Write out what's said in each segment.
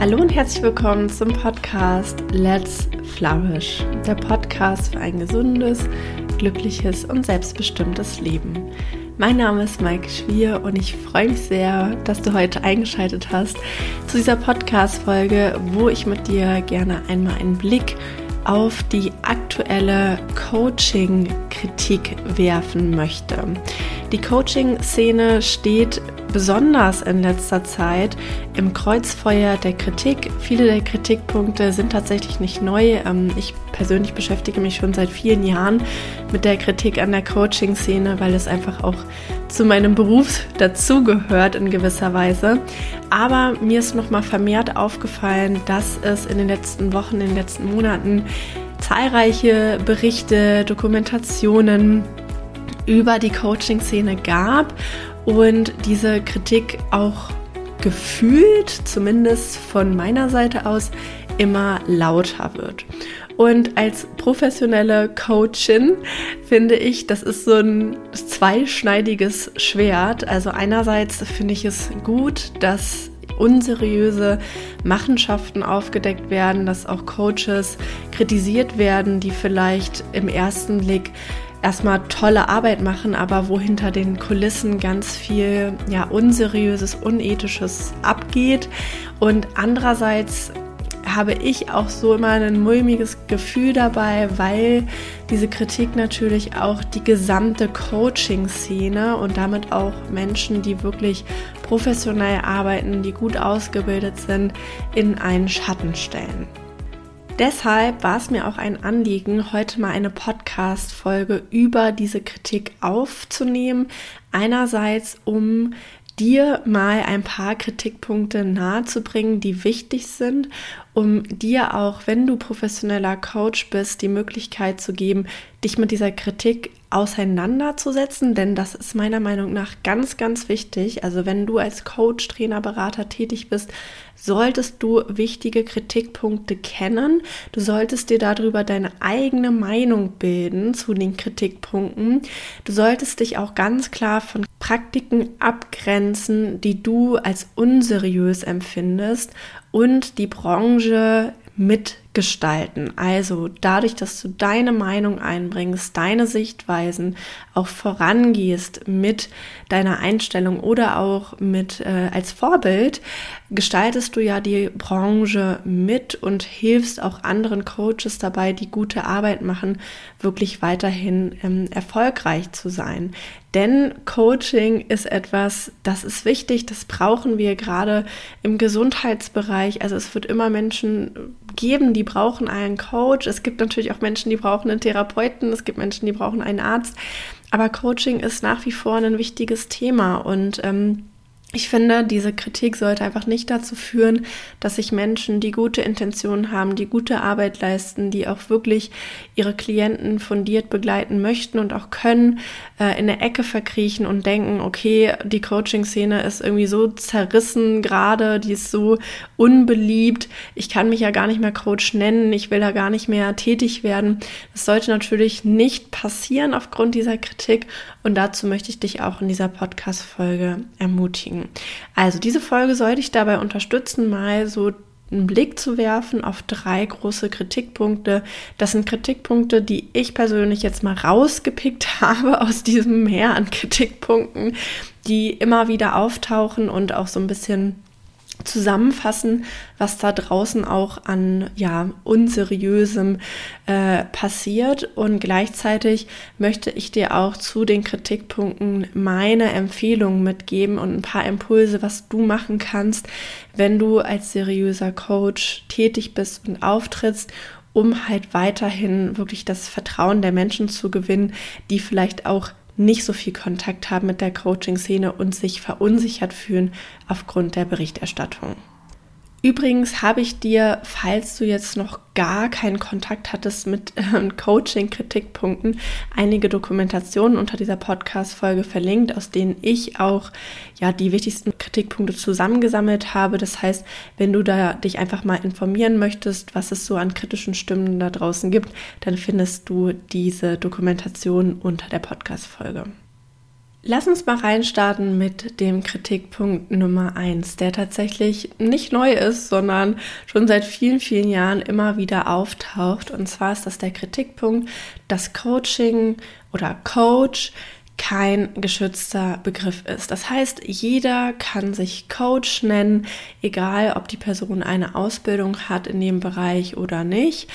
Hallo und herzlich willkommen zum Podcast Let's Flourish, der Podcast für ein gesundes, glückliches und selbstbestimmtes Leben. Mein Name ist Mike Schwier und ich freue mich sehr, dass du heute eingeschaltet hast zu dieser Podcast-Folge, wo ich mit dir gerne einmal einen Blick auf die aktuelle Coaching-Kritik werfen möchte. Die Coaching-Szene steht besonders in letzter Zeit im Kreuzfeuer der Kritik. Viele der Kritikpunkte sind tatsächlich nicht neu. Ähm, ich persönlich beschäftige mich schon seit vielen Jahren mit der Kritik an der Coaching-Szene, weil es einfach auch zu meinem Beruf dazugehört in gewisser Weise. Aber mir ist nochmal vermehrt aufgefallen, dass es in den letzten Wochen, in den letzten Monaten zahlreiche Berichte, Dokumentationen über die Coaching-Szene gab und diese Kritik auch gefühlt, zumindest von meiner Seite aus, immer lauter wird. Und als professionelle Coachin finde ich, das ist so ein zweischneidiges Schwert. Also einerseits finde ich es gut, dass unseriöse Machenschaften aufgedeckt werden, dass auch Coaches kritisiert werden, die vielleicht im ersten Blick erstmal tolle Arbeit machen, aber wo hinter den Kulissen ganz viel ja unseriöses, unethisches abgeht und andererseits habe ich auch so immer ein mulmiges Gefühl dabei, weil diese Kritik natürlich auch die gesamte Coaching-Szene und damit auch Menschen, die wirklich professionell arbeiten, die gut ausgebildet sind, in einen Schatten stellen. Deshalb war es mir auch ein Anliegen, heute mal eine Podcast-Folge über diese Kritik aufzunehmen. Einerseits, um dir mal ein paar Kritikpunkte nahezubringen, die wichtig sind, um dir auch, wenn du professioneller Coach bist, die Möglichkeit zu geben, dich mit dieser Kritik auseinanderzusetzen, denn das ist meiner Meinung nach ganz, ganz wichtig. Also wenn du als Coach, Trainer, Berater tätig bist, solltest du wichtige Kritikpunkte kennen. Du solltest dir darüber deine eigene Meinung bilden zu den Kritikpunkten. Du solltest dich auch ganz klar von Praktiken abgrenzen, die du als unseriös empfindest und die Branche mitgestalten. Also dadurch, dass du deine Meinung einbringst, deine Sichtweisen auch vorangehst mit deiner Einstellung oder auch mit äh, als Vorbild, gestaltest du ja die Branche mit und hilfst auch anderen Coaches dabei, die gute Arbeit machen, wirklich weiterhin ähm, erfolgreich zu sein. Denn Coaching ist etwas, das ist wichtig, das brauchen wir gerade im Gesundheitsbereich. Also es wird immer Menschen geben, die brauchen einen Coach. Es gibt natürlich auch Menschen, die brauchen einen Therapeuten. Es gibt Menschen, die brauchen einen Arzt. Aber Coaching ist nach wie vor ein wichtiges Thema und ähm, ich finde, diese Kritik sollte einfach nicht dazu führen, dass sich Menschen, die gute Intentionen haben, die gute Arbeit leisten, die auch wirklich ihre Klienten fundiert begleiten möchten und auch können, äh, in der Ecke verkriechen und denken, okay, die Coaching-Szene ist irgendwie so zerrissen gerade, die ist so unbeliebt, ich kann mich ja gar nicht mehr Coach nennen, ich will da gar nicht mehr tätig werden. Das sollte natürlich nicht passieren aufgrund dieser Kritik und dazu möchte ich dich auch in dieser Podcast-Folge ermutigen. Also diese Folge soll dich dabei unterstützen, mal so einen Blick zu werfen auf drei große Kritikpunkte. Das sind Kritikpunkte, die ich persönlich jetzt mal rausgepickt habe aus diesem Meer an Kritikpunkten, die immer wieder auftauchen und auch so ein bisschen zusammenfassen, was da draußen auch an ja unseriösem äh, passiert. Und gleichzeitig möchte ich dir auch zu den Kritikpunkten meine Empfehlungen mitgeben und ein paar Impulse, was du machen kannst, wenn du als seriöser Coach tätig bist und auftrittst um halt weiterhin wirklich das Vertrauen der Menschen zu gewinnen, die vielleicht auch nicht so viel Kontakt haben mit der Coaching-Szene und sich verunsichert fühlen aufgrund der Berichterstattung. Übrigens habe ich dir, falls du jetzt noch gar keinen Kontakt hattest mit äh, Coaching-Kritikpunkten, einige Dokumentationen unter dieser Podcast-Folge verlinkt, aus denen ich auch ja die wichtigsten Kritikpunkte zusammengesammelt habe. Das heißt, wenn du da dich einfach mal informieren möchtest, was es so an kritischen Stimmen da draußen gibt, dann findest du diese Dokumentation unter der Podcast-Folge. Lass uns mal reinstarten mit dem Kritikpunkt Nummer eins, der tatsächlich nicht neu ist, sondern schon seit vielen, vielen Jahren immer wieder auftaucht. Und zwar ist das der Kritikpunkt, dass Coaching oder Coach kein geschützter Begriff ist. Das heißt, jeder kann sich Coach nennen, egal ob die Person eine Ausbildung hat in dem Bereich oder nicht.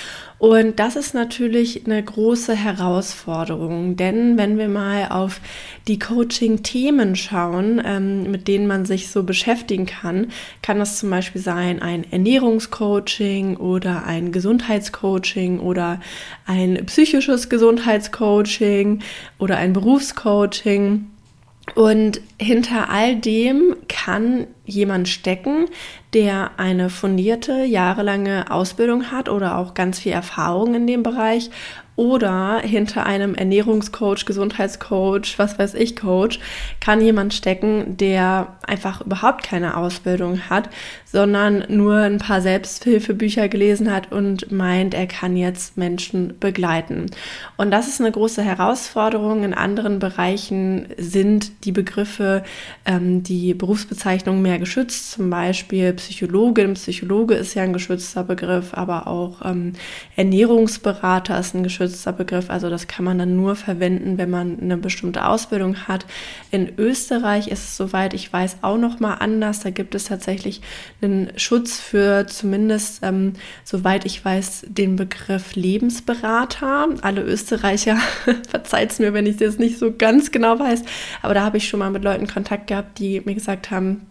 Und das ist natürlich eine große Herausforderung, denn wenn wir mal auf die Coaching-Themen schauen, ähm, mit denen man sich so beschäftigen kann, kann das zum Beispiel sein ein Ernährungscoaching oder ein Gesundheitscoaching oder ein psychisches Gesundheitscoaching oder ein Berufscoaching. Und hinter all dem kann jemand stecken, der eine fundierte, jahrelange Ausbildung hat oder auch ganz viel Erfahrung in dem Bereich oder hinter einem Ernährungscoach, Gesundheitscoach, was weiß ich, Coach, kann jemand stecken, der einfach überhaupt keine Ausbildung hat, sondern nur ein paar Selbsthilfebücher gelesen hat und meint, er kann jetzt Menschen begleiten. Und das ist eine große Herausforderung. In anderen Bereichen sind die Begriffe, ähm, die Berufsbezeichnungen mehr geschützt, zum Beispiel Psychologin. Psychologe ist ja ein geschützter Begriff, aber auch ähm, Ernährungsberater ist ein geschützter geschützter Begriff. Also das kann man dann nur verwenden, wenn man eine bestimmte Ausbildung hat. In Österreich ist es, soweit ich weiß, auch noch mal anders. Da gibt es tatsächlich einen Schutz für zumindest, ähm, soweit ich weiß, den Begriff Lebensberater. Alle Österreicher, verzeiht es mir, wenn ich das nicht so ganz genau weiß, aber da habe ich schon mal mit Leuten Kontakt gehabt, die mir gesagt haben,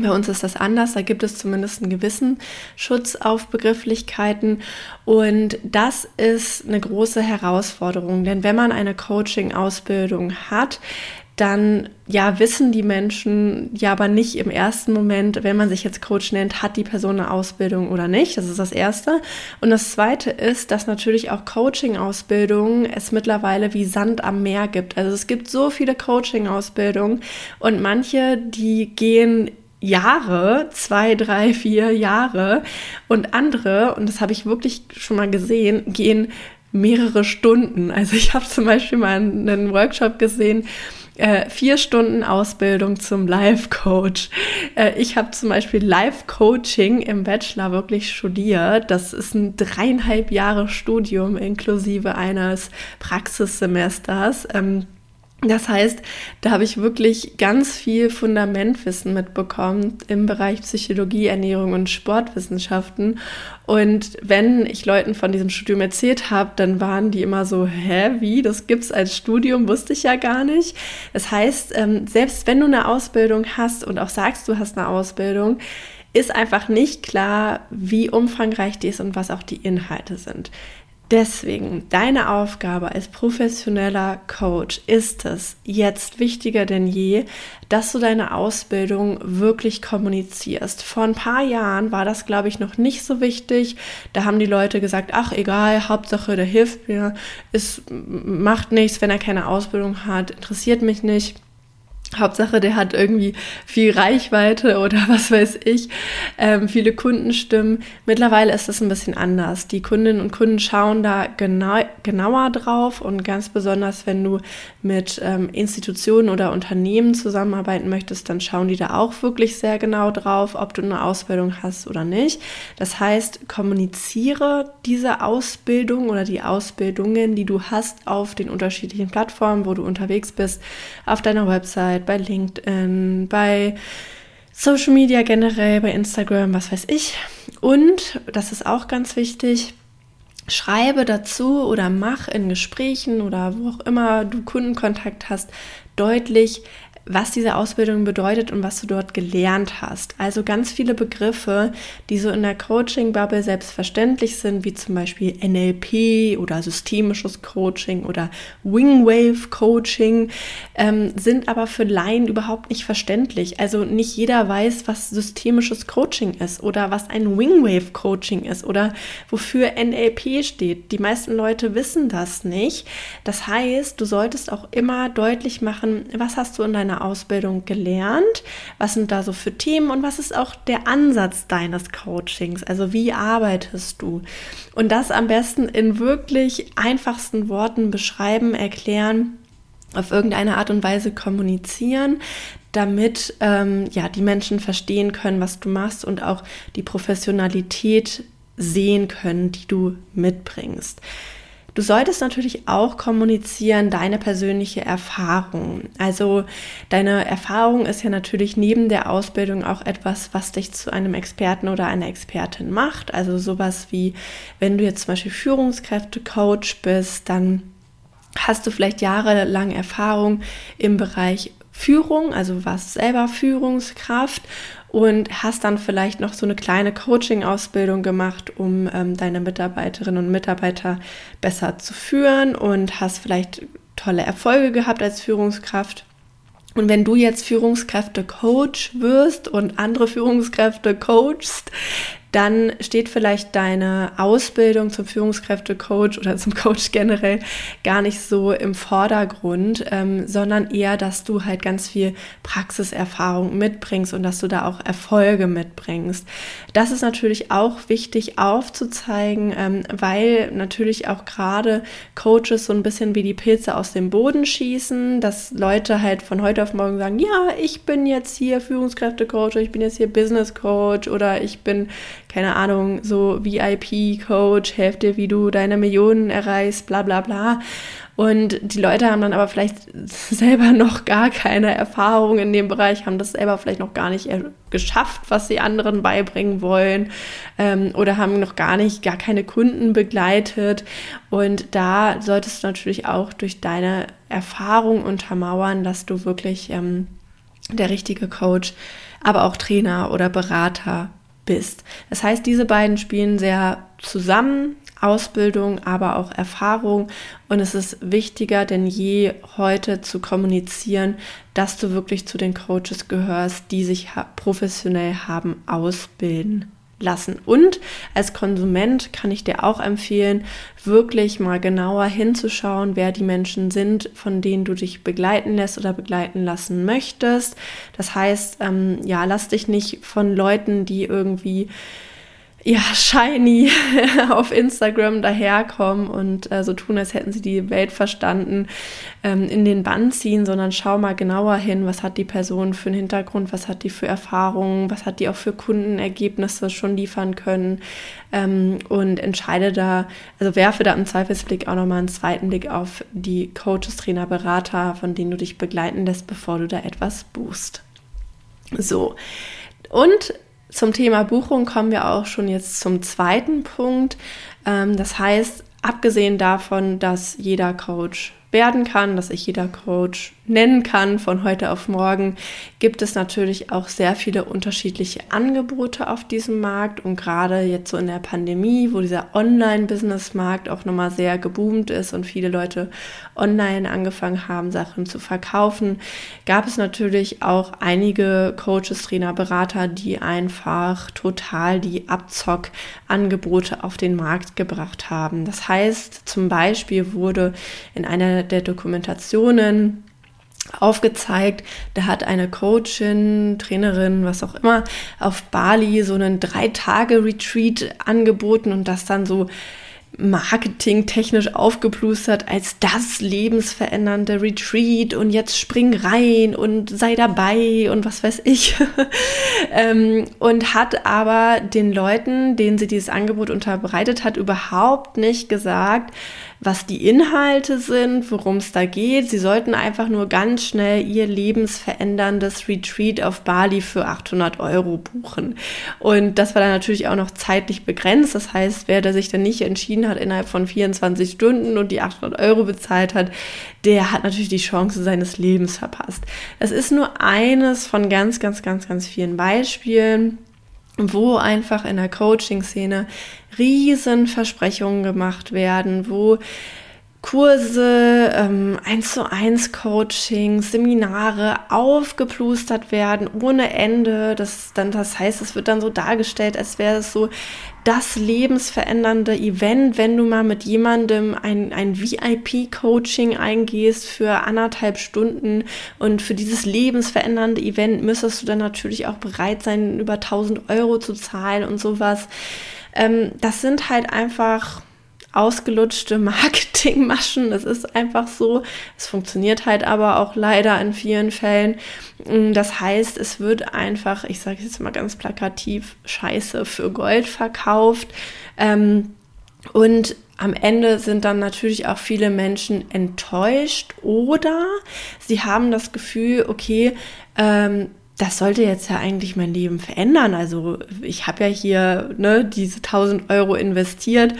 bei uns ist das anders, da gibt es zumindest einen gewissen Schutz auf Begrifflichkeiten und das ist eine große Herausforderung, denn wenn man eine Coaching-Ausbildung hat, dann ja wissen die Menschen ja aber nicht im ersten Moment, wenn man sich jetzt Coach nennt, hat die Person eine Ausbildung oder nicht. Das ist das Erste. Und das Zweite ist, dass natürlich auch Coaching-Ausbildungen es mittlerweile wie Sand am Meer gibt. Also es gibt so viele Coaching-Ausbildungen und manche, die gehen Jahre, zwei, drei, vier Jahre und andere, und das habe ich wirklich schon mal gesehen, gehen mehrere Stunden. Also ich habe zum Beispiel mal einen Workshop gesehen, äh, vier Stunden Ausbildung zum Life-Coach. Äh, ich habe zum Beispiel Life-Coaching im Bachelor wirklich studiert. Das ist ein dreieinhalb Jahre Studium inklusive eines Praxissemesters. Ähm, das heißt, da habe ich wirklich ganz viel Fundamentwissen mitbekommen im Bereich Psychologie, Ernährung und Sportwissenschaften. Und wenn ich Leuten von diesem Studium erzählt habe, dann waren die immer so, hä, wie? Das gibt's als Studium, wusste ich ja gar nicht. Das heißt, ähm, selbst wenn du eine Ausbildung hast und auch sagst, du hast eine Ausbildung, ist einfach nicht klar, wie umfangreich die ist und was auch die Inhalte sind. Deswegen, deine Aufgabe als professioneller Coach ist es jetzt wichtiger denn je, dass du deine Ausbildung wirklich kommunizierst. Vor ein paar Jahren war das, glaube ich, noch nicht so wichtig. Da haben die Leute gesagt, ach egal, Hauptsache, der hilft mir, es macht nichts, wenn er keine Ausbildung hat, interessiert mich nicht. Hauptsache, der hat irgendwie viel Reichweite oder was weiß ich, ähm, viele Kundenstimmen. Mittlerweile ist das ein bisschen anders. Die Kundinnen und Kunden schauen da genau, genauer drauf und ganz besonders, wenn du mit ähm, Institutionen oder Unternehmen zusammenarbeiten möchtest, dann schauen die da auch wirklich sehr genau drauf, ob du eine Ausbildung hast oder nicht. Das heißt, kommuniziere diese Ausbildung oder die Ausbildungen, die du hast auf den unterschiedlichen Plattformen, wo du unterwegs bist, auf deiner Website bei LinkedIn, bei Social Media generell, bei Instagram, was weiß ich. Und, das ist auch ganz wichtig, schreibe dazu oder mach in Gesprächen oder wo auch immer du Kundenkontakt hast, deutlich, was diese Ausbildung bedeutet und was du dort gelernt hast. Also ganz viele Begriffe, die so in der Coaching-Bubble selbstverständlich sind, wie zum Beispiel NLP oder systemisches Coaching oder Wingwave-Coaching, ähm, sind aber für Laien überhaupt nicht verständlich. Also nicht jeder weiß, was systemisches Coaching ist oder was ein Wingwave-Coaching ist oder wofür NLP steht. Die meisten Leute wissen das nicht. Das heißt, du solltest auch immer deutlich machen, was hast du in deiner Ausbildung gelernt? Was sind da so für Themen und was ist auch der Ansatz deines Coachings? Also wie arbeitest du? Und das am besten in wirklich einfachsten Worten beschreiben, erklären auf irgendeine Art und Weise kommunizieren, damit ähm, ja die Menschen verstehen können, was du machst und auch die Professionalität sehen können, die du mitbringst. Du solltest natürlich auch kommunizieren deine persönliche Erfahrung. Also deine Erfahrung ist ja natürlich neben der Ausbildung auch etwas, was dich zu einem Experten oder einer Expertin macht. Also sowas wie, wenn du jetzt zum Beispiel Führungskräfte-Coach bist, dann hast du vielleicht jahrelang Erfahrung im Bereich Führung, also warst selber Führungskraft und hast dann vielleicht noch so eine kleine Coaching-Ausbildung gemacht, um ähm, deine Mitarbeiterinnen und Mitarbeiter besser zu führen und hast vielleicht tolle Erfolge gehabt als Führungskraft. Und wenn du jetzt Führungskräfte-Coach wirst und andere Führungskräfte coachst, dann steht vielleicht deine Ausbildung zum Führungskräftecoach oder zum Coach generell gar nicht so im Vordergrund, ähm, sondern eher, dass du halt ganz viel Praxiserfahrung mitbringst und dass du da auch Erfolge mitbringst. Das ist natürlich auch wichtig aufzuzeigen, ähm, weil natürlich auch gerade Coaches so ein bisschen wie die Pilze aus dem Boden schießen, dass Leute halt von heute auf morgen sagen, ja, ich bin jetzt hier Führungskräftecoach, ich bin jetzt hier Business Coach oder ich bin keine Ahnung, so VIP-Coach, helft dir, wie du deine Millionen erreichst, bla bla bla. Und die Leute haben dann aber vielleicht selber noch gar keine Erfahrung in dem Bereich, haben das selber vielleicht noch gar nicht geschafft, was sie anderen beibringen wollen ähm, oder haben noch gar nicht, gar keine Kunden begleitet. Und da solltest du natürlich auch durch deine Erfahrung untermauern, dass du wirklich ähm, der richtige Coach, aber auch Trainer oder Berater bist. Das heißt, diese beiden spielen sehr zusammen, Ausbildung, aber auch Erfahrung. Und es ist wichtiger denn je heute zu kommunizieren, dass du wirklich zu den Coaches gehörst, die sich professionell haben ausbilden lassen. Und als Konsument kann ich dir auch empfehlen, wirklich mal genauer hinzuschauen, wer die Menschen sind, von denen du dich begleiten lässt oder begleiten lassen möchtest. Das heißt, ähm, ja, lass dich nicht von Leuten, die irgendwie ja, shiny auf Instagram daherkommen und äh, so tun, als hätten sie die Welt verstanden, ähm, in den Bann ziehen, sondern schau mal genauer hin, was hat die Person für einen Hintergrund, was hat die für Erfahrungen, was hat die auch für Kundenergebnisse schon liefern können ähm, und entscheide da, also werfe da im Zweifelsblick auch nochmal einen zweiten Blick auf die Coaches, Trainer, Berater, von denen du dich begleiten lässt, bevor du da etwas buchst. So. Und zum Thema Buchung kommen wir auch schon jetzt zum zweiten Punkt. Ähm, das heißt, abgesehen davon, dass jeder Coach werden kann, dass ich jeder Coach nennen kann von heute auf morgen, gibt es natürlich auch sehr viele unterschiedliche Angebote auf diesem Markt und gerade jetzt so in der Pandemie, wo dieser Online-Business-Markt auch nochmal sehr geboomt ist und viele Leute online angefangen haben, Sachen zu verkaufen, gab es natürlich auch einige Coaches, Trainer, Berater, die einfach total die Abzock-Angebote auf den Markt gebracht haben. Das heißt, zum Beispiel wurde in einer der Dokumentationen aufgezeigt, da hat eine Coachin, Trainerin, was auch immer, auf Bali so einen Drei-Tage-Retreat angeboten und das dann so marketingtechnisch aufgeplustert als das lebensverändernde Retreat und jetzt spring rein und sei dabei und was weiß ich. ähm, und hat aber den Leuten, denen sie dieses Angebot unterbreitet hat, überhaupt nicht gesagt, was die Inhalte sind, worum es da geht. Sie sollten einfach nur ganz schnell ihr lebensveränderndes Retreat auf Bali für 800 Euro buchen. Und das war dann natürlich auch noch zeitlich begrenzt. Das heißt, wer da sich dann nicht entschieden hat innerhalb von 24 Stunden und die 800 Euro bezahlt hat, der hat natürlich die Chance seines Lebens verpasst. Das ist nur eines von ganz, ganz, ganz, ganz vielen Beispielen wo einfach in der Coaching-Szene riesen Versprechungen gemacht werden, wo Kurse, ähm, 1 zu 1 Coaching, Seminare aufgeplustert werden ohne Ende. Das, dann, das heißt, es wird dann so dargestellt, als wäre es so das lebensverändernde Event, wenn du mal mit jemandem ein, ein VIP-Coaching eingehst für anderthalb Stunden und für dieses lebensverändernde Event müsstest du dann natürlich auch bereit sein, über 1000 Euro zu zahlen und sowas. Ähm, das sind halt einfach ausgelutschte Marketingmaschen. Das ist einfach so. Es funktioniert halt aber auch leider in vielen Fällen. Mm, das heißt, es wird einfach, ich sage jetzt mal ganz plakativ, Scheiße für Gold verkauft. Ähm, und am Ende sind dann natürlich auch viele Menschen enttäuscht oder sie haben das Gefühl, okay, ähm, das sollte jetzt ja eigentlich mein Leben verändern. Also ich habe ja hier ne, diese 1000 Euro investiert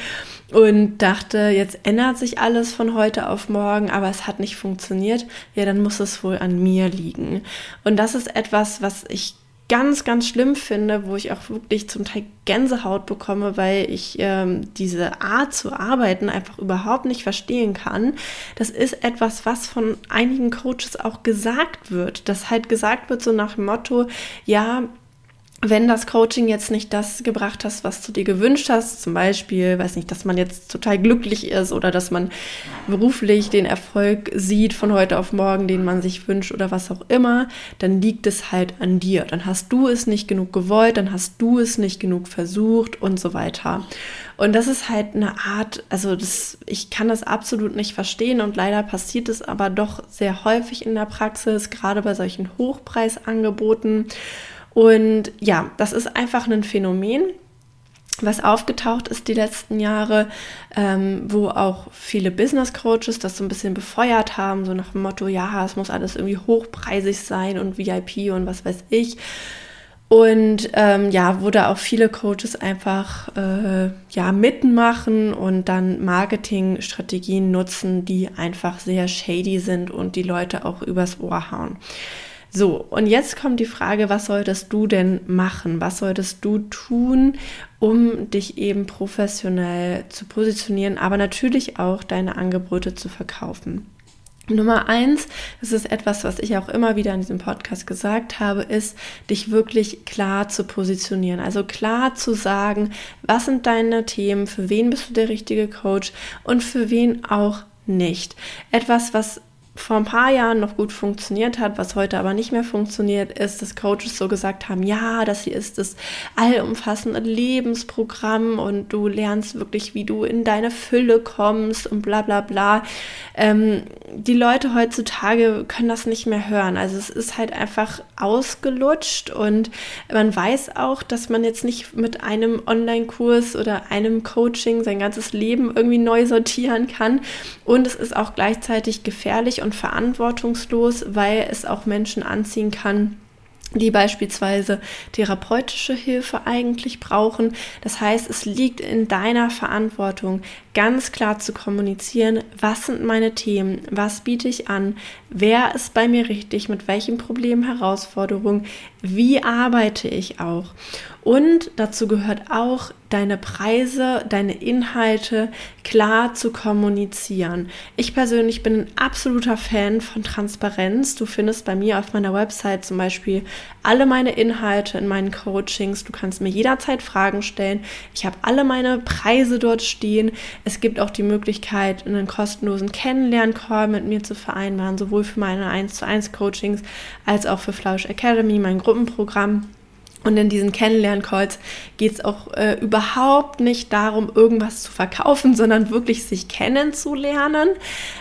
und dachte, jetzt ändert sich alles von heute auf morgen, aber es hat nicht funktioniert. Ja, dann muss es wohl an mir liegen. Und das ist etwas, was ich ganz, ganz schlimm finde, wo ich auch wirklich zum Teil Gänsehaut bekomme, weil ich ähm, diese Art zu arbeiten einfach überhaupt nicht verstehen kann. Das ist etwas, was von einigen Coaches auch gesagt wird. Das halt gesagt wird so nach dem Motto, ja, wenn das Coaching jetzt nicht das gebracht hast, was du dir gewünscht hast, zum Beispiel, weiß nicht, dass man jetzt total glücklich ist oder dass man beruflich den Erfolg sieht von heute auf morgen, den man sich wünscht oder was auch immer, dann liegt es halt an dir. Dann hast du es nicht genug gewollt, dann hast du es nicht genug versucht und so weiter. Und das ist halt eine Art, also das, ich kann das absolut nicht verstehen und leider passiert es aber doch sehr häufig in der Praxis, gerade bei solchen Hochpreisangeboten. Und ja, das ist einfach ein Phänomen, was aufgetaucht ist die letzten Jahre, ähm, wo auch viele Business Coaches das so ein bisschen befeuert haben, so nach dem Motto, ja, es muss alles irgendwie hochpreisig sein und VIP und was weiß ich. Und ähm, ja, wo da auch viele Coaches einfach äh, ja mitmachen und dann Marketingstrategien nutzen, die einfach sehr shady sind und die Leute auch übers Ohr hauen. So, und jetzt kommt die Frage, was solltest du denn machen? Was solltest du tun, um dich eben professionell zu positionieren, aber natürlich auch deine Angebote zu verkaufen? Nummer eins, das ist etwas, was ich auch immer wieder in diesem Podcast gesagt habe, ist, dich wirklich klar zu positionieren. Also klar zu sagen, was sind deine Themen, für wen bist du der richtige Coach und für wen auch nicht. Etwas, was vor ein paar Jahren noch gut funktioniert hat, was heute aber nicht mehr funktioniert, ist, dass Coaches so gesagt haben, ja, das hier ist das allumfassende Lebensprogramm und du lernst wirklich, wie du in deine Fülle kommst und bla bla bla. Ähm, die Leute heutzutage können das nicht mehr hören. Also es ist halt einfach ausgelutscht und man weiß auch, dass man jetzt nicht mit einem Online-Kurs oder einem Coaching sein ganzes Leben irgendwie neu sortieren kann. Und es ist auch gleichzeitig gefährlich und verantwortungslos, weil es auch Menschen anziehen kann, die beispielsweise therapeutische Hilfe eigentlich brauchen. Das heißt, es liegt in deiner Verantwortung, ganz klar zu kommunizieren, was sind meine Themen, was biete ich an, wer ist bei mir richtig, mit welchen Problemen, Herausforderungen, wie arbeite ich auch. Und dazu gehört auch, deine Preise, deine Inhalte klar zu kommunizieren. Ich persönlich bin ein absoluter Fan von Transparenz. Du findest bei mir auf meiner Website zum Beispiel alle meine Inhalte in meinen Coachings. Du kannst mir jederzeit Fragen stellen. Ich habe alle meine Preise dort stehen. Es gibt auch die Möglichkeit, einen kostenlosen Kennenlern-Call mit mir zu vereinbaren, sowohl für meine 1 zu 1 Coachings als auch für Flausch Academy, mein Gruppenprogramm. Und in diesen Kennenlern-Calls geht es auch äh, überhaupt nicht darum, irgendwas zu verkaufen, sondern wirklich sich kennenzulernen.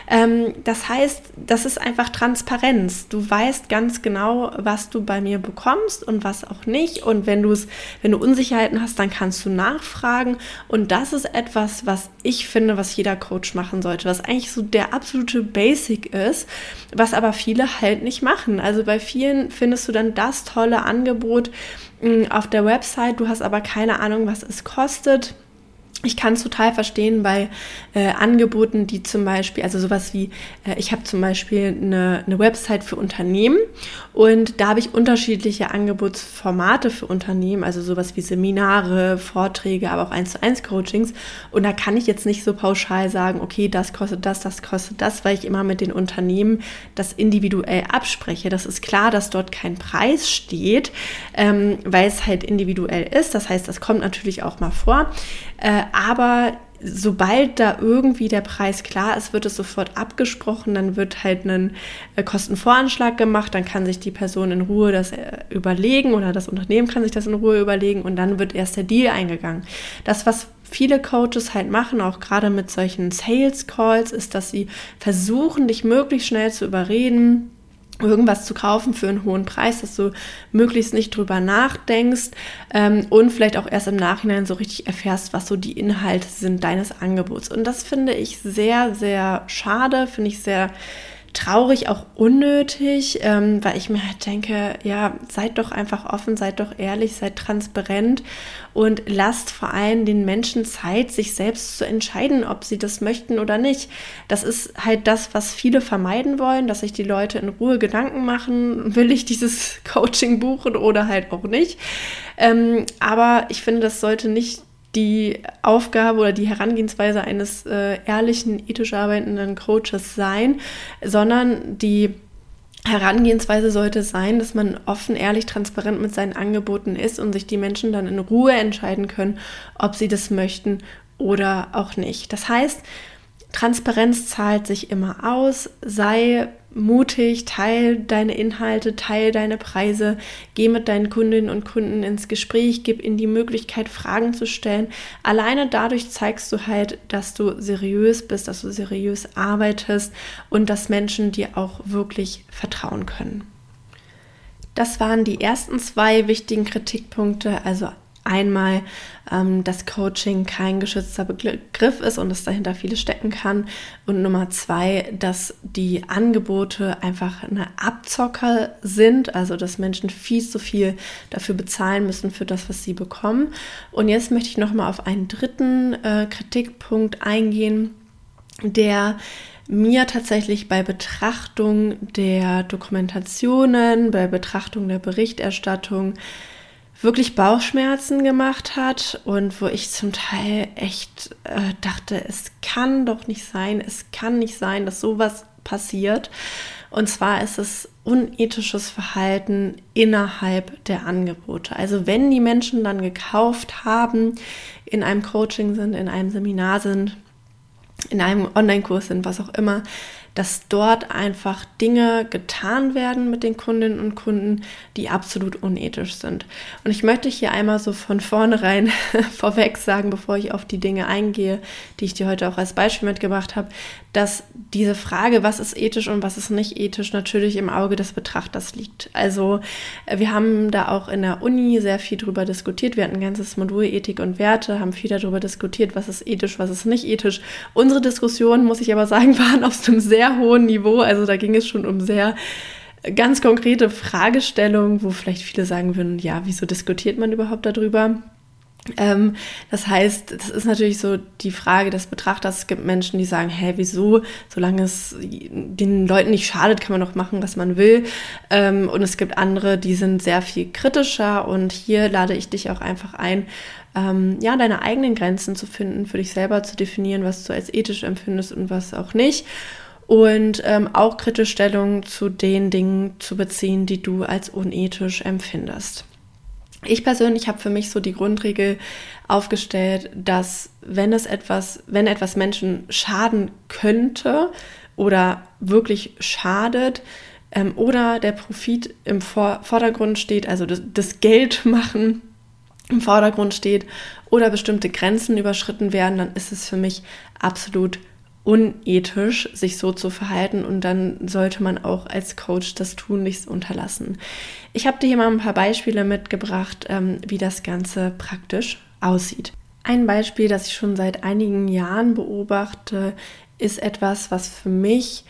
Ähm, das heißt, das ist einfach Transparenz. Du weißt ganz genau, was du bei mir bekommst und was auch nicht. Und wenn du es, wenn du Unsicherheiten hast, dann kannst du nachfragen. Und das ist etwas, was ich finde, was jeder Coach machen sollte, was eigentlich so der absolute Basic ist, was aber viele halt nicht machen. Also bei vielen findest du dann das tolle Angebot, auf der Website, du hast aber keine Ahnung, was es kostet. Ich kann es total verstehen bei äh, Angeboten, die zum Beispiel, also sowas wie, äh, ich habe zum Beispiel eine, eine Website für Unternehmen und da habe ich unterschiedliche Angebotsformate für Unternehmen, also sowas wie Seminare, Vorträge, aber auch 1 zu 1 Coachings. Und da kann ich jetzt nicht so pauschal sagen, okay, das kostet das, das kostet das, weil ich immer mit den Unternehmen das individuell abspreche. Das ist klar, dass dort kein Preis steht, ähm, weil es halt individuell ist. Das heißt, das kommt natürlich auch mal vor. Äh, aber sobald da irgendwie der Preis klar ist, wird es sofort abgesprochen, dann wird halt ein äh, Kostenvoranschlag gemacht, dann kann sich die Person in Ruhe das äh, überlegen oder das Unternehmen kann sich das in Ruhe überlegen und dann wird erst der Deal eingegangen. Das, was viele Coaches halt machen, auch gerade mit solchen Sales Calls, ist, dass sie versuchen, dich möglichst schnell zu überreden, irgendwas zu kaufen für einen hohen Preis, dass du möglichst nicht drüber nachdenkst ähm, und vielleicht auch erst im Nachhinein so richtig erfährst, was so die Inhalte sind deines Angebots. Und das finde ich sehr, sehr schade, finde ich sehr traurig, auch unnötig, ähm, weil ich mir halt denke, ja, seid doch einfach offen, seid doch ehrlich, seid transparent und lasst vor allem den Menschen Zeit, sich selbst zu entscheiden, ob sie das möchten oder nicht. Das ist halt das, was viele vermeiden wollen, dass sich die Leute in Ruhe Gedanken machen, will ich dieses Coaching buchen oder halt auch nicht. Ähm, aber ich finde, das sollte nicht die Aufgabe oder die Herangehensweise eines äh, ehrlichen, ethisch arbeitenden Coaches sein, sondern die Herangehensweise sollte sein, dass man offen, ehrlich, transparent mit seinen Angeboten ist und sich die Menschen dann in Ruhe entscheiden können, ob sie das möchten oder auch nicht. Das heißt, Transparenz zahlt sich immer aus. Sei mutig, teil deine Inhalte, teil deine Preise, geh mit deinen Kundinnen und Kunden ins Gespräch, gib ihnen die Möglichkeit, Fragen zu stellen. Alleine dadurch zeigst du halt, dass du seriös bist, dass du seriös arbeitest und dass Menschen dir auch wirklich vertrauen können. Das waren die ersten zwei wichtigen Kritikpunkte, also einmal, ähm, dass Coaching kein geschützter Begriff ist und es dahinter vieles stecken kann. Und Nummer zwei, dass die Angebote einfach eine Abzocker sind, also dass Menschen viel zu viel dafür bezahlen müssen für das, was sie bekommen. Und jetzt möchte ich nochmal auf einen dritten äh, Kritikpunkt eingehen, der mir tatsächlich bei Betrachtung der Dokumentationen, bei Betrachtung der Berichterstattung wirklich Bauchschmerzen gemacht hat und wo ich zum Teil echt äh, dachte, es kann doch nicht sein, es kann nicht sein, dass sowas passiert. Und zwar ist es unethisches Verhalten innerhalb der Angebote. Also wenn die Menschen dann gekauft haben, in einem Coaching sind, in einem Seminar sind, in einem Online-Kurs sind, was auch immer, dass dort einfach Dinge getan werden mit den Kundinnen und Kunden, die absolut unethisch sind. Und ich möchte hier einmal so von vornherein vorweg sagen, bevor ich auf die Dinge eingehe, die ich dir heute auch als Beispiel mitgebracht habe, dass diese Frage, was ist ethisch und was ist nicht ethisch, natürlich im Auge des Betrachters liegt. Also äh, wir haben da auch in der Uni sehr viel drüber diskutiert. Wir hatten ein ganzes Modul Ethik und Werte, haben viel darüber diskutiert, was ist ethisch, was ist nicht ethisch. Unsere Diskussionen, muss ich aber sagen, waren auf einem sehr sehr hohen Niveau. Also da ging es schon um sehr ganz konkrete Fragestellungen, wo vielleicht viele sagen würden, ja, wieso diskutiert man überhaupt darüber? Ähm, das heißt, das ist natürlich so die Frage des Betrachters. Es gibt Menschen, die sagen, hä, wieso? Solange es den Leuten nicht schadet, kann man doch machen, was man will. Ähm, und es gibt andere, die sind sehr viel kritischer. Und hier lade ich dich auch einfach ein, ähm, ja, deine eigenen Grenzen zu finden, für dich selber zu definieren, was du als ethisch empfindest und was auch nicht und ähm, auch kritische Stellung zu den Dingen zu beziehen, die du als unethisch empfindest. Ich persönlich habe für mich so die Grundregel aufgestellt, dass wenn es etwas, wenn etwas Menschen schaden könnte oder wirklich schadet, ähm, oder der Profit im Vor Vordergrund steht, also das, das Geld machen im Vordergrund steht oder bestimmte Grenzen überschritten werden, dann ist es für mich absolut unethisch, sich so zu verhalten und dann sollte man auch als Coach das tun, nichts unterlassen. Ich habe dir hier mal ein paar Beispiele mitgebracht, ähm, wie das Ganze praktisch aussieht. Ein Beispiel, das ich schon seit einigen Jahren beobachte, ist etwas, was für mich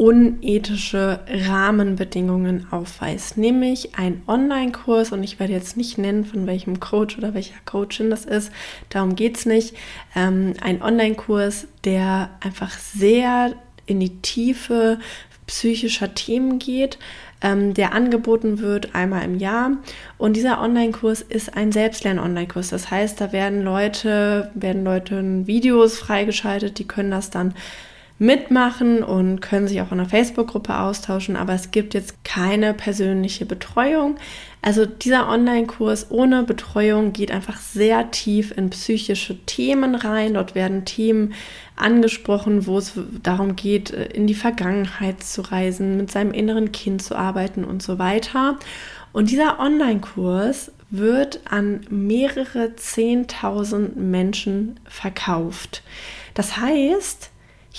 unethische Rahmenbedingungen aufweist, nämlich ein Online-Kurs und ich werde jetzt nicht nennen, von welchem Coach oder welcher Coachin das ist, darum geht es nicht, ähm, ein Online-Kurs, der einfach sehr in die Tiefe psychischer Themen geht, ähm, der angeboten wird einmal im Jahr. Und dieser Online-Kurs ist ein Selbstlern-Online-Kurs. Das heißt, da werden Leute, werden Leute Videos freigeschaltet, die können das dann mitmachen und können sich auch in einer Facebook-Gruppe austauschen, aber es gibt jetzt keine persönliche Betreuung. Also dieser Online-Kurs ohne Betreuung geht einfach sehr tief in psychische Themen rein. Dort werden Themen angesprochen, wo es darum geht, in die Vergangenheit zu reisen, mit seinem inneren Kind zu arbeiten und so weiter. Und dieser Online-Kurs wird an mehrere Zehntausend Menschen verkauft. Das heißt,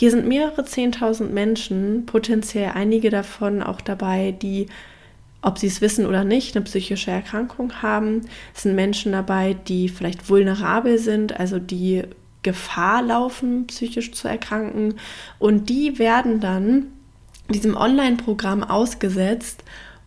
hier sind mehrere Zehntausend Menschen, potenziell einige davon auch dabei, die, ob sie es wissen oder nicht, eine psychische Erkrankung haben. Es sind Menschen dabei, die vielleicht vulnerabel sind, also die Gefahr laufen, psychisch zu erkranken. Und die werden dann diesem Online-Programm ausgesetzt,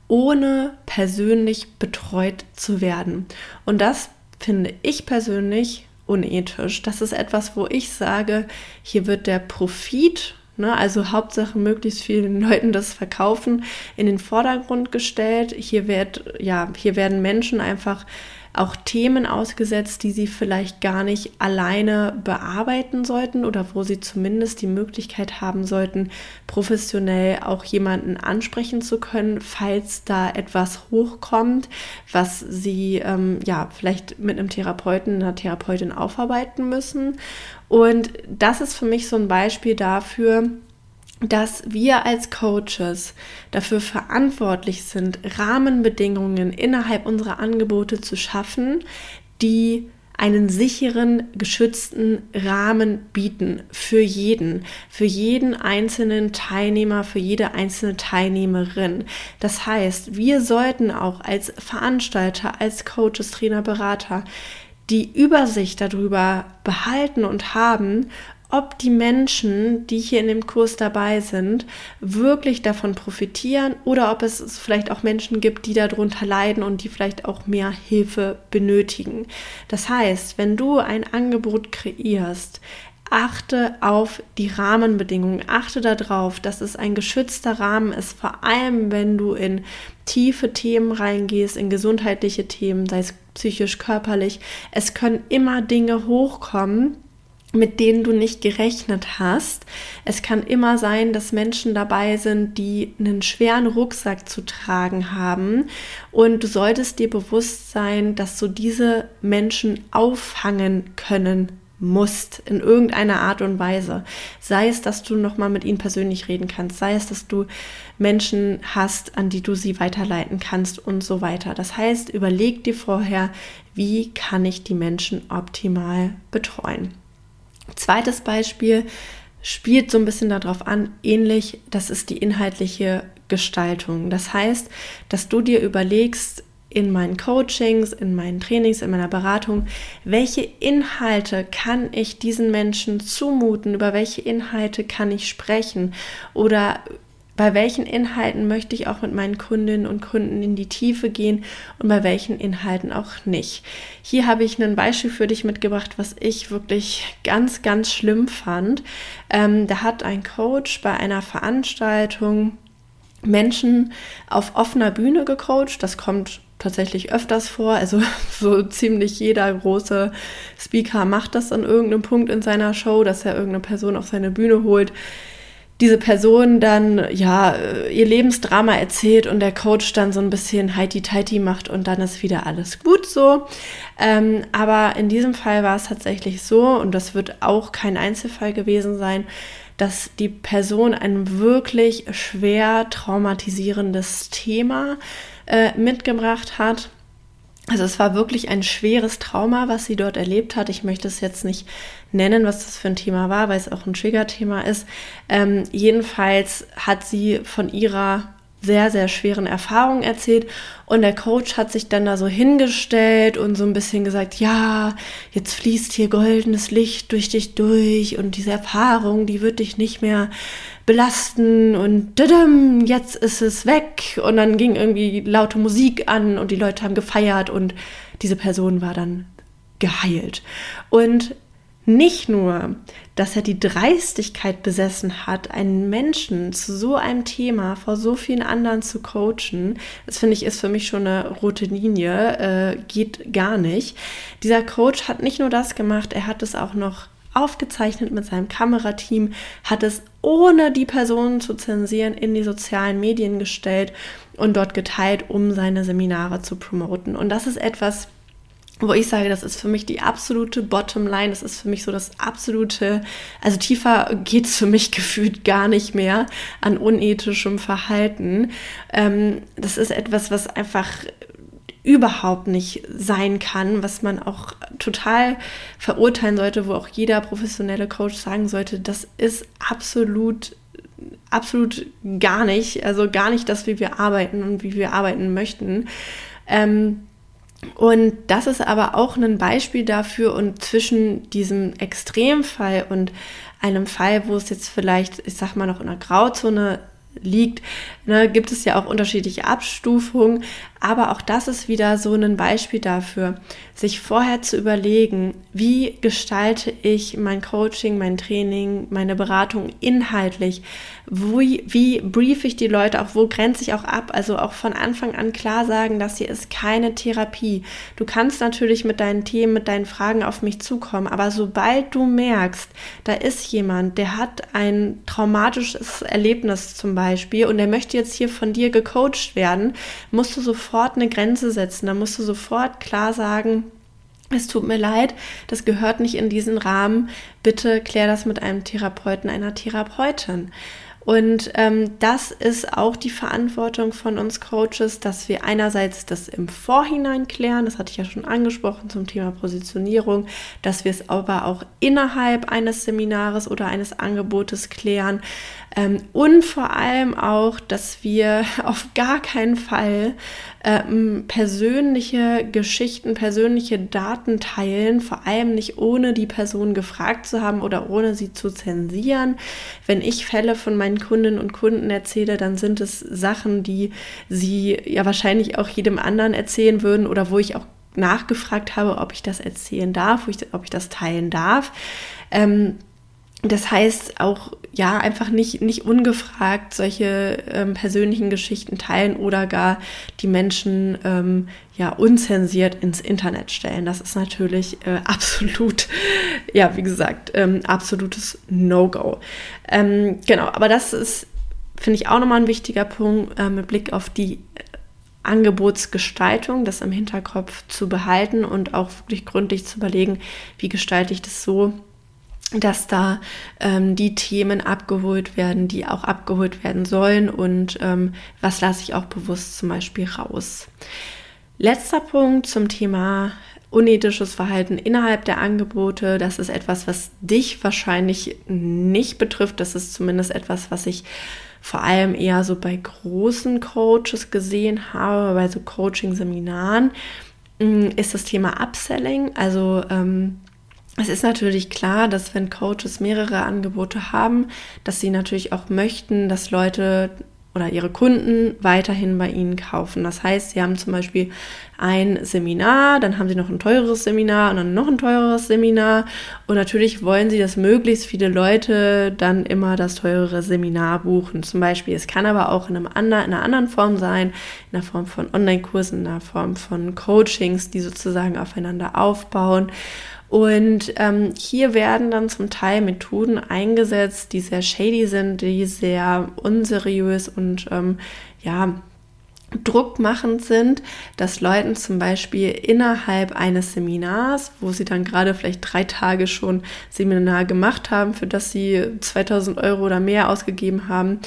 ohne persönlich betreut zu werden. Und das finde ich persönlich unethisch. Das ist etwas, wo ich sage, hier wird der Profit, ne, also Hauptsache möglichst vielen Leuten das Verkaufen, in den Vordergrund gestellt. Hier wird, ja, hier werden Menschen einfach auch Themen ausgesetzt, die sie vielleicht gar nicht alleine bearbeiten sollten oder wo sie zumindest die Möglichkeit haben sollten, professionell auch jemanden ansprechen zu können, falls da etwas hochkommt, was sie ähm, ja vielleicht mit einem Therapeuten, einer Therapeutin aufarbeiten müssen. Und das ist für mich so ein Beispiel dafür, dass wir als Coaches dafür verantwortlich sind, Rahmenbedingungen innerhalb unserer Angebote zu schaffen, die einen sicheren, geschützten Rahmen bieten für jeden, für jeden einzelnen Teilnehmer, für jede einzelne Teilnehmerin. Das heißt, wir sollten auch als Veranstalter, als Coaches, Trainer, Berater die Übersicht darüber behalten und haben, ob die Menschen, die hier in dem Kurs dabei sind, wirklich davon profitieren oder ob es vielleicht auch Menschen gibt, die darunter leiden und die vielleicht auch mehr Hilfe benötigen. Das heißt, wenn du ein Angebot kreierst, achte auf die Rahmenbedingungen, achte darauf, dass es ein geschützter Rahmen ist, vor allem wenn du in tiefe Themen reingehst, in gesundheitliche Themen, sei es psychisch, körperlich. Es können immer Dinge hochkommen, mit denen du nicht gerechnet hast. Es kann immer sein, dass Menschen dabei sind, die einen schweren Rucksack zu tragen haben. Und du solltest dir bewusst sein, dass du diese Menschen auffangen können musst in irgendeiner Art und Weise. Sei es, dass du noch mal mit ihnen persönlich reden kannst, sei es, dass du Menschen hast, an die du sie weiterleiten kannst und so weiter. Das heißt, überleg dir vorher, wie kann ich die Menschen optimal betreuen. Zweites Beispiel spielt so ein bisschen darauf an, ähnlich, das ist die inhaltliche Gestaltung. Das heißt, dass du dir überlegst, in meinen Coachings, in meinen Trainings, in meiner Beratung, welche Inhalte kann ich diesen Menschen zumuten, über welche Inhalte kann ich sprechen oder bei welchen Inhalten möchte ich auch mit meinen Kundinnen und Kunden in die Tiefe gehen und bei welchen Inhalten auch nicht. Hier habe ich ein Beispiel für dich mitgebracht, was ich wirklich ganz, ganz schlimm fand. Ähm, da hat ein Coach bei einer Veranstaltung Menschen auf offener Bühne gecoacht. Das kommt tatsächlich öfters vor. Also so ziemlich jeder große Speaker macht das an irgendeinem Punkt in seiner Show, dass er irgendeine Person auf seine Bühne holt, diese Person dann ja ihr Lebensdrama erzählt und der Coach dann so ein bisschen heiti-teiti macht und dann ist wieder alles gut so. Ähm, aber in diesem Fall war es tatsächlich so und das wird auch kein Einzelfall gewesen sein, dass die Person ein wirklich schwer traumatisierendes Thema äh, mitgebracht hat also es war wirklich ein schweres Trauma, was sie dort erlebt hat. Ich möchte es jetzt nicht nennen, was das für ein Thema war, weil es auch ein Trigger-Thema ist. Ähm, jedenfalls hat sie von ihrer sehr, sehr schweren Erfahrungen erzählt. Und der Coach hat sich dann da so hingestellt und so ein bisschen gesagt, ja, jetzt fließt hier goldenes Licht durch dich durch und diese Erfahrung, die wird dich nicht mehr belasten und dadam, jetzt ist es weg. Und dann ging irgendwie laute Musik an und die Leute haben gefeiert und diese Person war dann geheilt. Und nicht nur, dass er die Dreistigkeit besessen hat, einen Menschen zu so einem Thema vor so vielen anderen zu coachen, das finde ich ist für mich schon eine rote Linie, äh, geht gar nicht. Dieser Coach hat nicht nur das gemacht, er hat es auch noch aufgezeichnet mit seinem Kamerateam, hat es ohne die Personen zu zensieren in die sozialen Medien gestellt und dort geteilt, um seine Seminare zu promoten. Und das ist etwas, wo ich sage, das ist für mich die absolute Bottomline, das ist für mich so das absolute, also tiefer geht es für mich gefühlt gar nicht mehr an unethischem Verhalten. Ähm, das ist etwas, was einfach überhaupt nicht sein kann, was man auch total verurteilen sollte, wo auch jeder professionelle Coach sagen sollte, das ist absolut absolut gar nicht, also gar nicht das, wie wir arbeiten und wie wir arbeiten möchten. Ähm, und das ist aber auch ein Beispiel dafür und zwischen diesem Extremfall und einem Fall, wo es jetzt vielleicht, ich sag mal, noch in einer Grauzone liegt, ne, gibt es ja auch unterschiedliche Abstufungen. Aber auch das ist wieder so ein Beispiel dafür, sich vorher zu überlegen, wie gestalte ich mein Coaching, mein Training, meine Beratung inhaltlich? Wie, wie brief ich die Leute auch? Wo grenze ich auch ab? Also auch von Anfang an klar sagen, dass hier ist keine Therapie. Du kannst natürlich mit deinen Themen, mit deinen Fragen auf mich zukommen, aber sobald du merkst, da ist jemand, der hat ein traumatisches Erlebnis zum Beispiel und der möchte jetzt hier von dir gecoacht werden, musst du sofort eine Grenze setzen. Da musst du sofort klar sagen, es tut mir leid, das gehört nicht in diesen Rahmen. Bitte klär das mit einem Therapeuten, einer Therapeutin. Und ähm, das ist auch die Verantwortung von uns Coaches, dass wir einerseits das im Vorhinein klären, das hatte ich ja schon angesprochen zum Thema Positionierung, dass wir es aber auch innerhalb eines Seminares oder eines Angebotes klären, und vor allem auch, dass wir auf gar keinen Fall ähm, persönliche Geschichten, persönliche Daten teilen, vor allem nicht ohne die Person gefragt zu haben oder ohne sie zu zensieren. Wenn ich Fälle von meinen Kundinnen und Kunden erzähle, dann sind es Sachen, die sie ja wahrscheinlich auch jedem anderen erzählen würden oder wo ich auch nachgefragt habe, ob ich das erzählen darf, ob ich das teilen darf. Ähm, das heißt auch, ja, einfach nicht, nicht ungefragt solche ähm, persönlichen Geschichten teilen oder gar die Menschen ähm, ja unzensiert ins Internet stellen. Das ist natürlich äh, absolut, ja, wie gesagt, ähm, absolutes No-Go. Ähm, genau, aber das ist, finde ich, auch nochmal ein wichtiger Punkt äh, mit Blick auf die Angebotsgestaltung, das im Hinterkopf zu behalten und auch wirklich gründlich zu überlegen, wie gestalte ich das so, dass da ähm, die Themen abgeholt werden, die auch abgeholt werden sollen und ähm, was lasse ich auch bewusst zum Beispiel raus. Letzter Punkt zum Thema unethisches Verhalten innerhalb der Angebote. Das ist etwas, was dich wahrscheinlich nicht betrifft. Das ist zumindest etwas, was ich vor allem eher so bei großen Coaches gesehen habe, bei so Coaching-Seminaren, mm, ist das Thema Upselling. Also ähm, es ist natürlich klar, dass wenn Coaches mehrere Angebote haben, dass sie natürlich auch möchten, dass Leute oder ihre Kunden weiterhin bei ihnen kaufen. Das heißt, sie haben zum Beispiel ein Seminar, dann haben sie noch ein teureres Seminar und dann noch ein teureres Seminar. Und natürlich wollen sie, dass möglichst viele Leute dann immer das teurere Seminar buchen. Zum Beispiel, es kann aber auch in, einem anderen, in einer anderen Form sein, in der Form von Online-Kursen, in der Form von Coachings, die sozusagen aufeinander aufbauen. Und ähm, hier werden dann zum Teil Methoden eingesetzt, die sehr shady sind, die sehr unseriös und ähm, ja, druckmachend sind, dass Leuten zum Beispiel innerhalb eines Seminars, wo sie dann gerade vielleicht drei Tage schon Seminar gemacht haben, für das sie 2000 Euro oder mehr ausgegeben haben,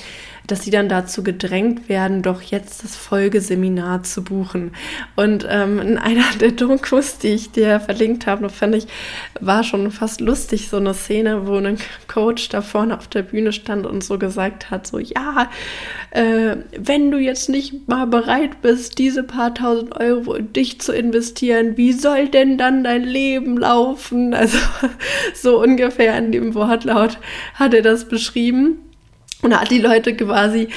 dass sie dann dazu gedrängt werden, doch jetzt das Folgeseminar zu buchen. Und ähm, in einer der Dokus, die ich dir verlinkt habe, fand ich, war schon fast lustig, so eine Szene, wo ein Coach da vorne auf der Bühne stand und so gesagt hat, so, ja, äh, wenn du jetzt nicht mal bereit bist, diese paar tausend Euro in dich zu investieren, wie soll denn dann dein Leben laufen? Also so ungefähr in dem Wortlaut hat er das beschrieben. Und hat die Leute quasi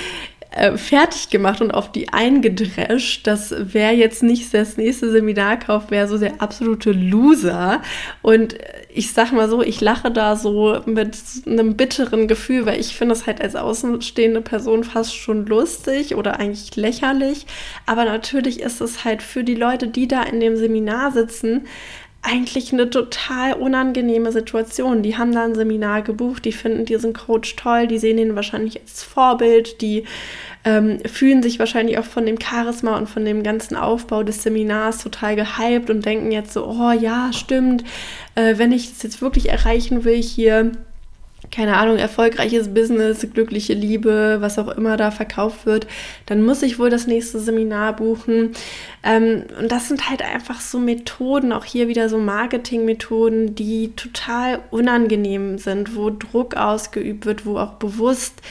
äh, fertig gemacht und auf die eingedrescht, dass wer jetzt nicht das nächste Seminar kauft, wäre so der absolute Loser. Und ich sag mal so, ich lache da so mit einem bitteren Gefühl, weil ich finde es halt als außenstehende Person fast schon lustig oder eigentlich lächerlich. Aber natürlich ist es halt für die Leute, die da in dem Seminar sitzen, eigentlich eine total unangenehme Situation. Die haben da ein Seminar gebucht, die finden diesen Coach toll, die sehen ihn wahrscheinlich als Vorbild, die ähm, fühlen sich wahrscheinlich auch von dem Charisma und von dem ganzen Aufbau des Seminars total gehypt und denken jetzt so, oh ja, stimmt, äh, wenn ich das jetzt wirklich erreichen will hier, keine Ahnung, erfolgreiches Business, glückliche Liebe, was auch immer da verkauft wird, dann muss ich wohl das nächste Seminar buchen. Ähm, und das sind halt einfach so Methoden, auch hier wieder so Marketingmethoden, die total unangenehm sind, wo Druck ausgeübt wird, wo auch bewusst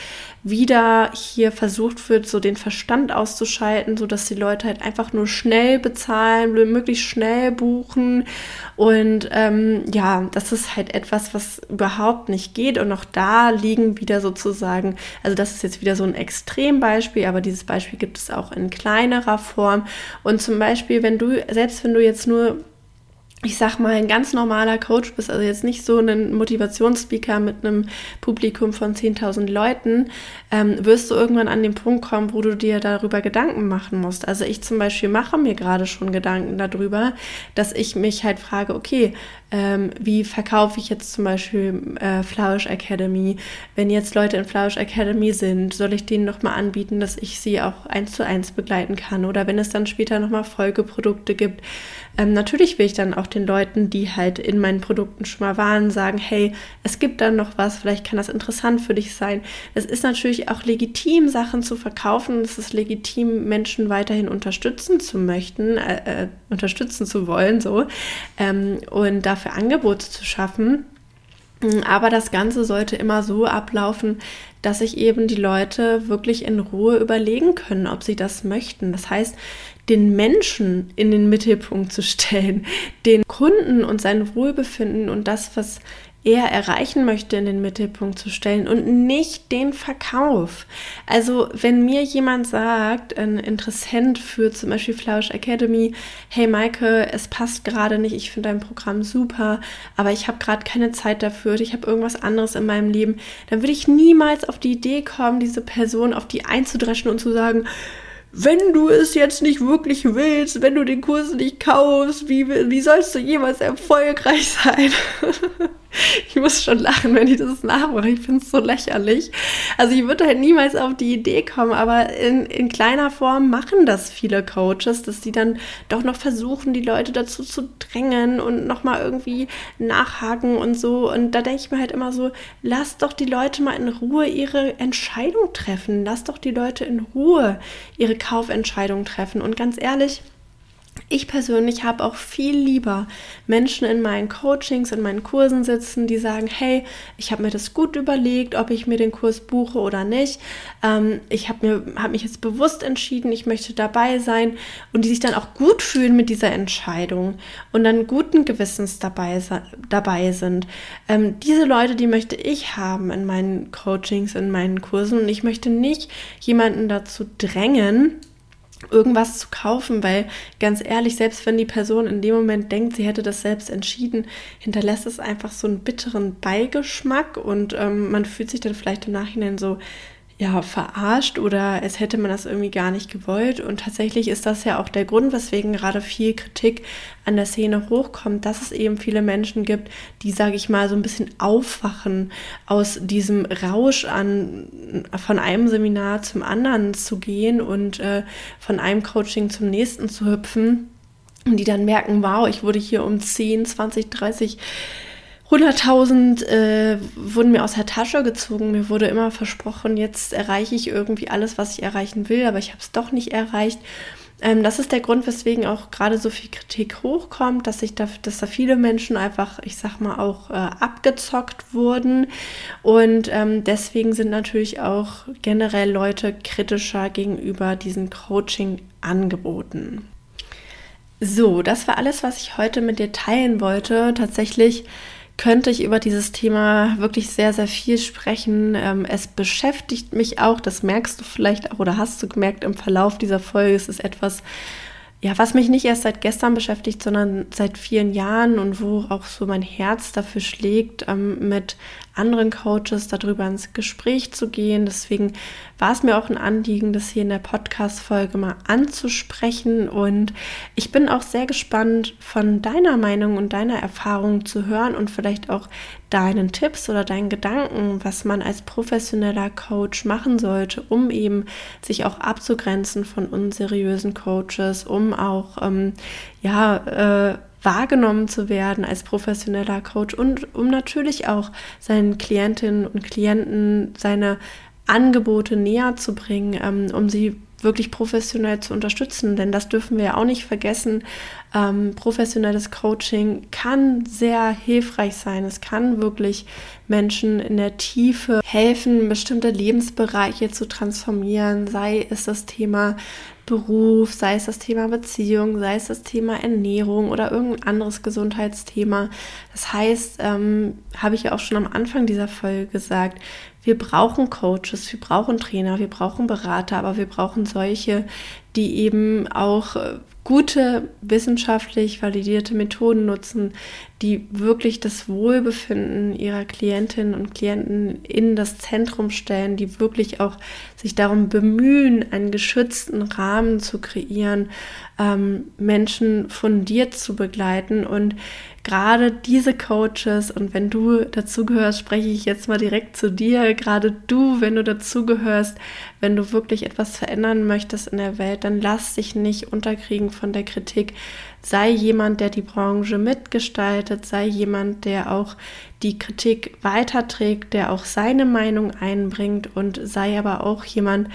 wieder hier versucht wird, so den Verstand auszuschalten, sodass die Leute halt einfach nur schnell bezahlen, möglichst schnell buchen. Und ähm, ja, das ist halt etwas, was überhaupt nicht geht. Und auch da liegen wieder sozusagen, also das ist jetzt wieder so ein Extrembeispiel, aber dieses Beispiel gibt es auch in kleinerer Form. Und zum Beispiel, wenn du, selbst wenn du jetzt nur ich sag mal, ein ganz normaler Coach bist, also jetzt nicht so ein Motivationsspeaker mit einem Publikum von 10.000 Leuten, ähm, wirst du irgendwann an den Punkt kommen, wo du dir darüber Gedanken machen musst. Also ich zum Beispiel mache mir gerade schon Gedanken darüber, dass ich mich halt frage, okay, ähm, wie verkaufe ich jetzt zum Beispiel äh, Flourish Academy? Wenn jetzt Leute in Flourish Academy sind, soll ich denen nochmal anbieten, dass ich sie auch eins zu eins begleiten kann? Oder wenn es dann später nochmal Folgeprodukte gibt, ähm, natürlich will ich dann auch den Leuten, die halt in meinen Produkten schon mal waren, sagen, hey, es gibt dann noch was, vielleicht kann das interessant für dich sein. Es ist natürlich auch legitim, Sachen zu verkaufen. Es ist legitim, Menschen weiterhin unterstützen zu möchten, äh, äh, unterstützen zu wollen, so. Ähm, und dafür Angebote zu schaffen. Aber das Ganze sollte immer so ablaufen, dass sich eben die Leute wirklich in Ruhe überlegen können, ob sie das möchten. Das heißt, den Menschen in den Mittelpunkt zu stellen, den Kunden und sein Wohlbefinden und das, was er erreichen möchte, in den Mittelpunkt zu stellen und nicht den Verkauf. Also wenn mir jemand sagt, ein Interessent für zum Beispiel Flausch Academy, hey Maike, es passt gerade nicht, ich finde dein Programm super, aber ich habe gerade keine Zeit dafür, ich habe irgendwas anderes in meinem Leben, dann würde ich niemals auf die Idee kommen, diese Person auf die einzudreschen und zu sagen, wenn du es jetzt nicht wirklich willst, wenn du den Kurs nicht kaufst, wie, wie sollst du jemals erfolgreich sein? ich muss schon lachen, wenn ich das nachmache. Ich finde es so lächerlich. Also ich würde halt niemals auf die Idee kommen, aber in, in kleiner Form machen das viele Coaches, dass die dann doch noch versuchen, die Leute dazu zu drängen und nochmal irgendwie nachhaken und so. Und da denke ich mir halt immer so, lass doch die Leute mal in Ruhe ihre Entscheidung treffen. Lass doch die Leute in Ruhe ihre Kaufentscheidung treffen. Und ganz ehrlich, ich persönlich habe auch viel lieber Menschen in meinen Coachings, in meinen Kursen sitzen, die sagen, hey, ich habe mir das gut überlegt, ob ich mir den Kurs buche oder nicht. Ähm, ich habe hab mich jetzt bewusst entschieden, ich möchte dabei sein und die sich dann auch gut fühlen mit dieser Entscheidung und dann guten Gewissens dabei, dabei sind. Ähm, diese Leute, die möchte ich haben in meinen Coachings, in meinen Kursen und ich möchte nicht jemanden dazu drängen, irgendwas zu kaufen, weil ganz ehrlich, selbst wenn die Person in dem Moment denkt, sie hätte das selbst entschieden, hinterlässt es einfach so einen bitteren Beigeschmack und ähm, man fühlt sich dann vielleicht im Nachhinein so, ja, verarscht oder es hätte man das irgendwie gar nicht gewollt. Und tatsächlich ist das ja auch der Grund, weswegen gerade viel Kritik an der Szene hochkommt, dass es eben viele Menschen gibt, die, sage ich mal, so ein bisschen aufwachen aus diesem Rausch an, von einem Seminar zum anderen zu gehen und äh, von einem Coaching zum nächsten zu hüpfen. Und die dann merken, wow, ich wurde hier um 10, 20, 30 100.000 äh, wurden mir aus der Tasche gezogen. Mir wurde immer versprochen, jetzt erreiche ich irgendwie alles, was ich erreichen will, aber ich habe es doch nicht erreicht. Ähm, das ist der Grund, weswegen auch gerade so viel Kritik hochkommt, dass sich da, dass da viele Menschen einfach, ich sag mal, auch äh, abgezockt wurden. Und ähm, deswegen sind natürlich auch generell Leute kritischer gegenüber diesen Coaching-Angeboten. So, das war alles, was ich heute mit dir teilen wollte. Tatsächlich könnte ich über dieses Thema wirklich sehr, sehr viel sprechen. Ähm, es beschäftigt mich auch, das merkst du vielleicht auch oder hast du gemerkt im Verlauf dieser Folge. Es ist etwas, ja, was mich nicht erst seit gestern beschäftigt, sondern seit vielen Jahren und wo auch so mein Herz dafür schlägt, ähm, mit anderen Coaches darüber ins Gespräch zu gehen. Deswegen war es mir auch ein Anliegen, das hier in der Podcast-Folge mal anzusprechen. Und ich bin auch sehr gespannt, von deiner Meinung und deiner Erfahrung zu hören und vielleicht auch deinen Tipps oder deinen Gedanken, was man als professioneller Coach machen sollte, um eben sich auch abzugrenzen von unseriösen Coaches, um auch ähm, ja äh, wahrgenommen zu werden als professioneller Coach und um natürlich auch seinen Klientinnen und Klienten seine Angebote näher zu bringen, ähm, um sie wirklich professionell zu unterstützen. Denn das dürfen wir ja auch nicht vergessen. Ähm, professionelles Coaching kann sehr hilfreich sein. Es kann wirklich Menschen in der Tiefe helfen, bestimmte Lebensbereiche zu transformieren, sei es das Thema Beruf, sei es das Thema Beziehung, sei es das Thema Ernährung oder irgendein anderes Gesundheitsthema. Das heißt, ähm, habe ich ja auch schon am Anfang dieser Folge gesagt, wir brauchen Coaches, wir brauchen Trainer, wir brauchen Berater, aber wir brauchen solche, die eben auch äh, gute wissenschaftlich validierte Methoden nutzen, die wirklich das Wohlbefinden ihrer Klientinnen und Klienten in das Zentrum stellen, die wirklich auch sich darum bemühen, einen geschützten Rahmen zu kreieren, ähm, Menschen fundiert zu begleiten. Und gerade diese Coaches und wenn du dazugehörst, spreche ich jetzt mal direkt zu dir, gerade du, wenn du dazugehörst, wenn du wirklich etwas verändern möchtest in der Welt, dann lass dich nicht unterkriegen von der Kritik. Sei jemand, der die Branche mitgestaltet, sei jemand, der auch die Kritik weiterträgt, der auch seine Meinung einbringt und sei aber auch jemand,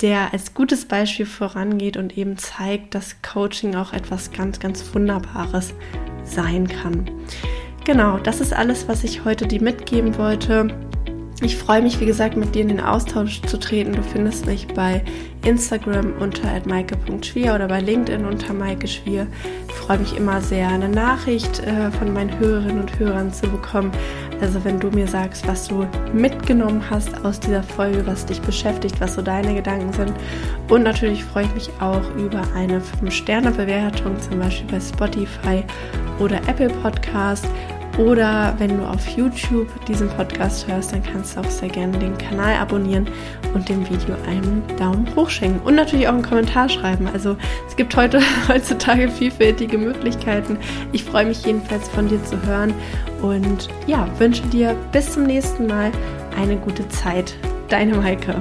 der als gutes Beispiel vorangeht und eben zeigt, dass Coaching auch etwas ganz, ganz Wunderbares sein kann. Genau, das ist alles, was ich heute dir mitgeben wollte. Ich freue mich, wie gesagt, mit dir in den Austausch zu treten. Du findest mich bei Instagram unter maike.schwier oder bei LinkedIn unter Maike Schwier. Ich freue mich immer sehr, eine Nachricht äh, von meinen Hörerinnen und Hörern zu bekommen. Also wenn du mir sagst, was du mitgenommen hast aus dieser Folge, was dich beschäftigt, was so deine Gedanken sind. Und natürlich freue ich mich auch über eine 5-Sterne-Bewertung, zum Beispiel bei Spotify oder Apple Podcast. Oder wenn du auf YouTube diesen Podcast hörst, dann kannst du auch sehr gerne den Kanal abonnieren und dem Video einen Daumen hoch schenken. Und natürlich auch einen Kommentar schreiben. Also es gibt heute heutzutage vielfältige Möglichkeiten. Ich freue mich jedenfalls von dir zu hören und ja, wünsche dir bis zum nächsten Mal eine gute Zeit. Deine Maike.